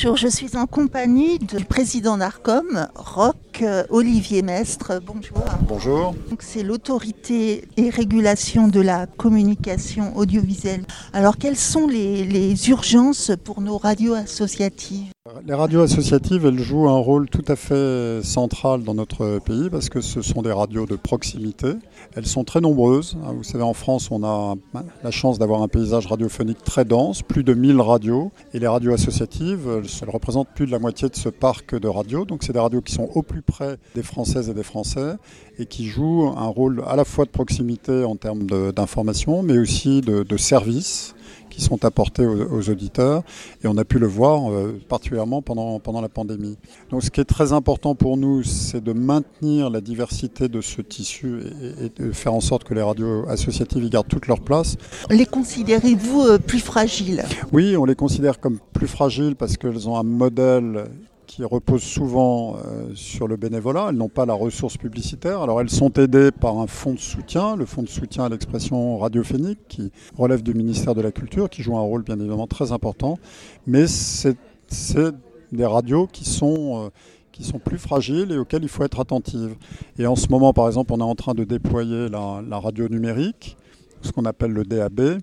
Bonjour, je suis en compagnie du président d'ARCOM, Roch euh, Olivier Mestre. Bonjour. Bonjour. Donc, C'est l'autorité et régulation de la communication audiovisuelle. Alors quelles sont les, les urgences pour nos radios associatives? Les radios associatives, elles jouent un rôle tout à fait central dans notre pays parce que ce sont des radios de proximité. Elles sont très nombreuses. Vous savez, en France, on a la chance d'avoir un paysage radiophonique très dense, plus de 1000 radios. Et les radios associatives, elles représentent plus de la moitié de ce parc de radios. Donc c'est des radios qui sont au plus près des Françaises et des Français et qui jouent un rôle à la fois de proximité en termes d'information, mais aussi de, de service qui sont apportés aux, aux, auditeurs. Et on a pu le voir euh, particulièrement pendant, pendant la pandémie. Donc ce qui est très important pour nous, c'est de maintenir la diversité de ce tissu et, et, de faire en sorte que les radios associatives y gardent toute leur place. Les considérez-vous euh, plus fragiles? Oui, on les considère comme plus fragiles parce qu'elles ont un modèle qui reposent souvent euh, sur le bénévolat. Elles n'ont pas la ressource publicitaire. Alors elles sont aidées par un fonds de soutien, le fonds de soutien à l'expression radiophonique, qui relève du ministère de la Culture, qui joue un rôle bien évidemment très important. Mais c'est des radios qui sont... Euh, qui sont plus fragiles et auxquelles il faut être attentive. Et en ce moment, par exemple, on est en train de déployer la, la radio numérique, ce qu'on appelle le DAB,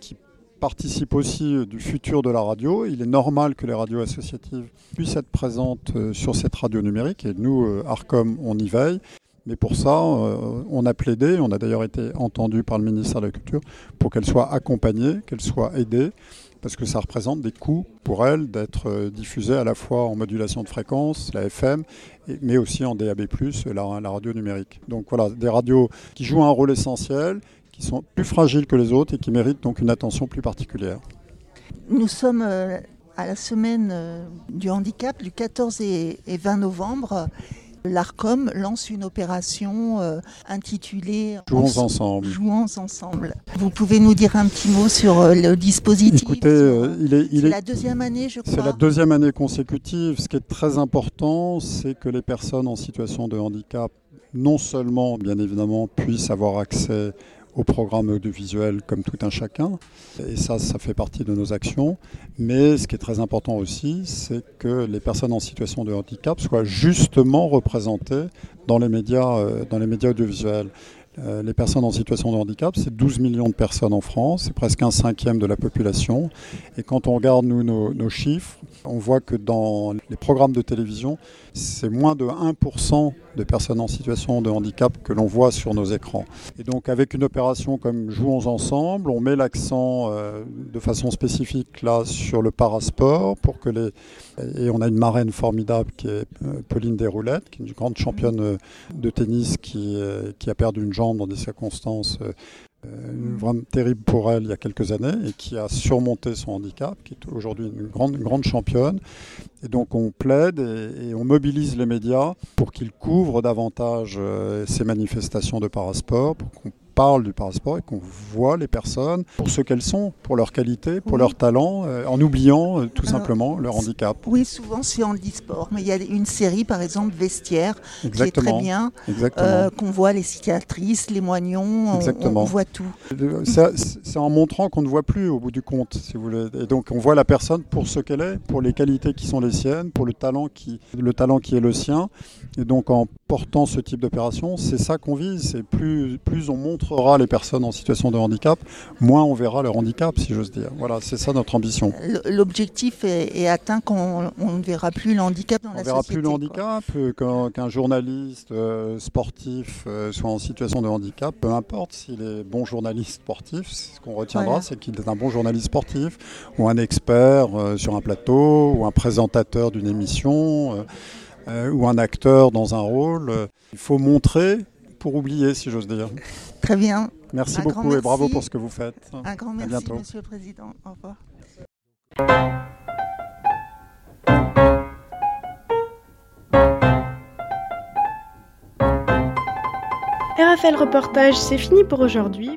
qui participe aussi du futur de la radio. Il est normal que les radios associatives puissent être présentes sur cette radio numérique et nous, ARCOM, on y veille. Mais pour ça, on a plaidé, on a d'ailleurs été entendu par le ministère de la Culture pour qu'elles soient accompagnées, qu'elles soient aidées, parce que ça représente des coûts pour elles d'être diffusées à la fois en modulation de fréquence, la FM, mais aussi en DAB+, la, la radio numérique. Donc voilà, des radios qui jouent un rôle essentiel, qui sont plus fragiles que les autres et qui méritent donc une attention plus particulière. Nous sommes à la semaine du handicap du 14 et 20 novembre. L'ARCOM lance une opération euh, intitulée Jouons ensemble. Jouons ensemble. Vous pouvez nous dire un petit mot sur euh, le dispositif Écoutez, euh, il est, il est est la deuxième année, je crois. C'est la deuxième année consécutive. Ce qui est très important, c'est que les personnes en situation de handicap, non seulement, bien évidemment, puissent avoir accès au programme audiovisuel comme tout un chacun. Et ça, ça fait partie de nos actions. Mais ce qui est très important aussi, c'est que les personnes en situation de handicap soient justement représentées dans les médias, dans les médias audiovisuels. Les personnes en situation de handicap, c'est 12 millions de personnes en France, c'est presque un cinquième de la population. Et quand on regarde nous, nos, chiffres, on voit que dans les programmes de télévision, c'est moins de 1% de personnes en situation de handicap que l'on voit sur nos écrans. Et donc avec une opération comme Jouons ensemble, on met l'accent euh, de façon spécifique là sur le parasport pour que les et on a une marraine formidable qui est Pauline Desroulettes, qui est une grande championne de tennis qui, euh, qui a perdu une jambe dans des circonstances euh, vraiment terrible pour elle il y a quelques années et qui a surmonté son handicap, qui est aujourd'hui une grande, championne. Et donc on plaide et, on mobilise les médias pour qu'ils couvrent davantage euh, ces manifestations de parasport, pour parle du parasport et qu'on voit les personnes pour ce qu'elles sont, pour leur qualité, pour oui. leur talent, euh, en oubliant euh, tout Alors, simplement leur handicap. Oui, souvent c'est handisport, mais il y a une série par exemple Vestiaire Exactement. qui est très bien, euh, qu'on voit les cicatrices, les moignons, Exactement. On, on voit tout. C'est en montrant qu'on ne voit plus au bout du compte, si vous voulez. Et donc on voit la personne pour ce qu'elle est, pour les qualités qui sont les siennes, pour le talent qui, le talent qui est le sien. Et donc en portant ce type d'opération, c'est ça qu'on vise. C'est plus, plus on montrera les personnes en situation de handicap, moins on verra leur handicap, si j'ose dire. Voilà, c'est ça notre ambition. L'objectif est, est, atteint quand on, ne verra plus le handicap dans on la société. On verra plus le handicap, qu'un qu journaliste euh, sportif euh, soit en situation de handicap, peu importe s'il est bon journaliste sportif, ce qu'on retiendra, voilà. c'est qu'il est un bon journaliste sportif, ou un expert euh, sur un plateau, ou un présentateur d'une émission euh, ou un acteur dans un rôle. Euh, il faut montrer pour oublier, si j'ose dire. Très bien. Merci beaucoup et bravo pour ce que vous faites. Un grand merci, bientôt. Monsieur le Président. Au revoir. RFL Reportage, c'est fini pour aujourd'hui.